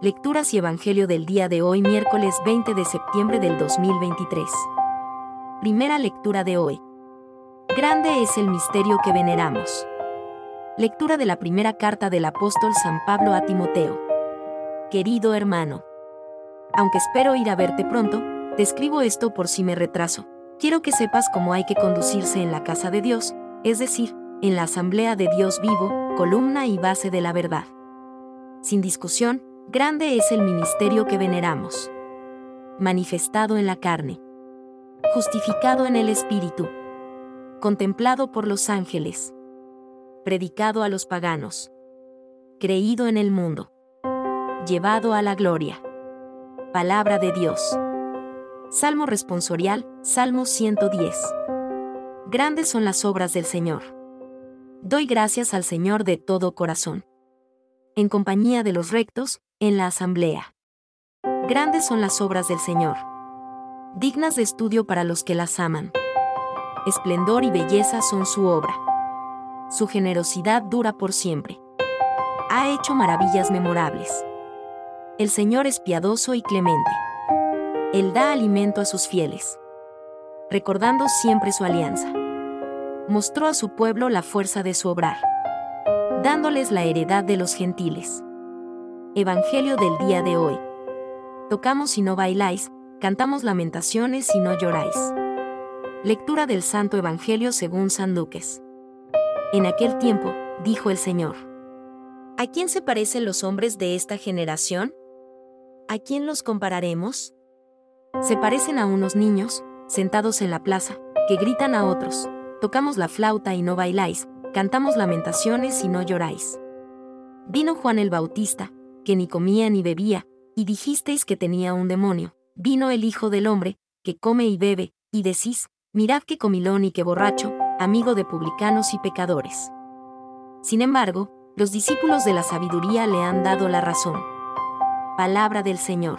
Lecturas y Evangelio del día de hoy miércoles 20 de septiembre del 2023. Primera lectura de hoy. Grande es el misterio que veneramos. Lectura de la primera carta del apóstol San Pablo a Timoteo. Querido hermano, aunque espero ir a verte pronto, te escribo esto por si me retraso. Quiero que sepas cómo hay que conducirse en la casa de Dios, es decir, en la asamblea de Dios vivo, columna y base de la verdad. Sin discusión, grande es el ministerio que veneramos. Manifestado en la carne. Justificado en el Espíritu. Contemplado por los ángeles. Predicado a los paganos. Creído en el mundo. Llevado a la gloria. Palabra de Dios. Salmo responsorial, Salmo 110. Grandes son las obras del Señor. Doy gracias al Señor de todo corazón. En compañía de los rectos, en la asamblea. Grandes son las obras del Señor. Dignas de estudio para los que las aman. Esplendor y belleza son su obra. Su generosidad dura por siempre. Ha hecho maravillas memorables. El Señor es piadoso y clemente. Él da alimento a sus fieles. Recordando siempre su alianza. Mostró a su pueblo la fuerza de su obrar. Dándoles la heredad de los gentiles. Evangelio del día de hoy. Tocamos si no bailáis, cantamos lamentaciones si no lloráis. Lectura del Santo Evangelio según San Lucas. En aquel tiempo, dijo el Señor. ¿A quién se parecen los hombres de esta generación? ¿A quién los compararemos? Se parecen a unos niños, sentados en la plaza, que gritan a otros, tocamos la flauta y no bailáis, cantamos lamentaciones y no lloráis. Vino Juan el Bautista, que ni comía ni bebía, y dijisteis que tenía un demonio. Vino el Hijo del Hombre, que come y bebe, y decís, mirad qué comilón y qué borracho, amigo de publicanos y pecadores. Sin embargo, los discípulos de la sabiduría le han dado la razón. Palabra del Señor.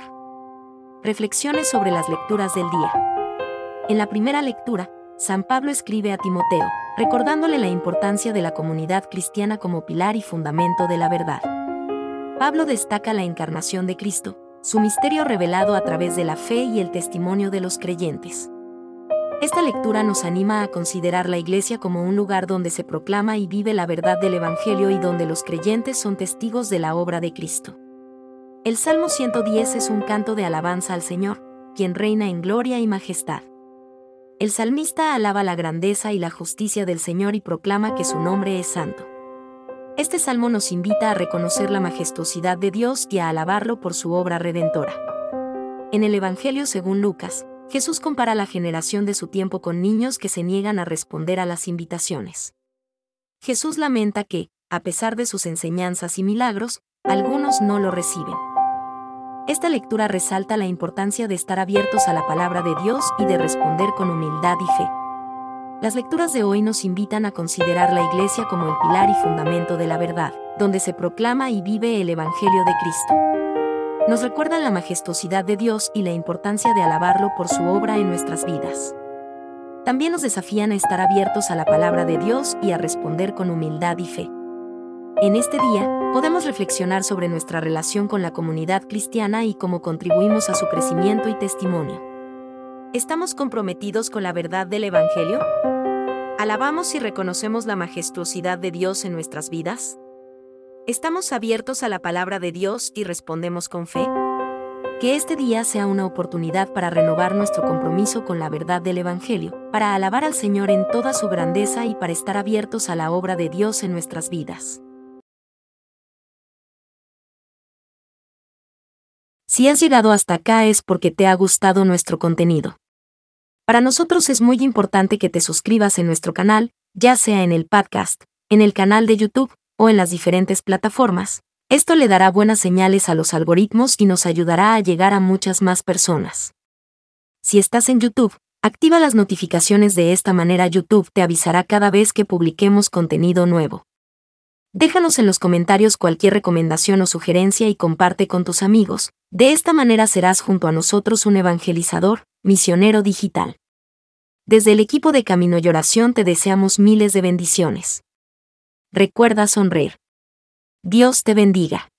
Reflexiones sobre las lecturas del día. En la primera lectura, San Pablo escribe a Timoteo, recordándole la importancia de la comunidad cristiana como pilar y fundamento de la verdad. Pablo destaca la encarnación de Cristo, su misterio revelado a través de la fe y el testimonio de los creyentes. Esta lectura nos anima a considerar la Iglesia como un lugar donde se proclama y vive la verdad del Evangelio y donde los creyentes son testigos de la obra de Cristo. El Salmo 110 es un canto de alabanza al Señor, quien reina en gloria y majestad. El salmista alaba la grandeza y la justicia del Señor y proclama que su nombre es santo. Este salmo nos invita a reconocer la majestuosidad de Dios y a alabarlo por su obra redentora. En el Evangelio según Lucas, Jesús compara la generación de su tiempo con niños que se niegan a responder a las invitaciones. Jesús lamenta que, a pesar de sus enseñanzas y milagros, algunos no lo reciben. Esta lectura resalta la importancia de estar abiertos a la palabra de Dios y de responder con humildad y fe. Las lecturas de hoy nos invitan a considerar la Iglesia como el pilar y fundamento de la verdad, donde se proclama y vive el Evangelio de Cristo. Nos recuerdan la majestuosidad de Dios y la importancia de alabarlo por su obra en nuestras vidas. También nos desafían a estar abiertos a la palabra de Dios y a responder con humildad y fe. En este día, podemos reflexionar sobre nuestra relación con la comunidad cristiana y cómo contribuimos a su crecimiento y testimonio. ¿Estamos comprometidos con la verdad del Evangelio? ¿Alabamos y reconocemos la majestuosidad de Dios en nuestras vidas? ¿Estamos abiertos a la palabra de Dios y respondemos con fe? Que este día sea una oportunidad para renovar nuestro compromiso con la verdad del Evangelio, para alabar al Señor en toda su grandeza y para estar abiertos a la obra de Dios en nuestras vidas. Si has llegado hasta acá es porque te ha gustado nuestro contenido. Para nosotros es muy importante que te suscribas en nuestro canal, ya sea en el podcast, en el canal de YouTube o en las diferentes plataformas. Esto le dará buenas señales a los algoritmos y nos ayudará a llegar a muchas más personas. Si estás en YouTube, activa las notificaciones de esta manera YouTube te avisará cada vez que publiquemos contenido nuevo. Déjanos en los comentarios cualquier recomendación o sugerencia y comparte con tus amigos. De esta manera serás junto a nosotros un evangelizador, misionero digital. Desde el equipo de Camino y Oración te deseamos miles de bendiciones. Recuerda sonreír. Dios te bendiga.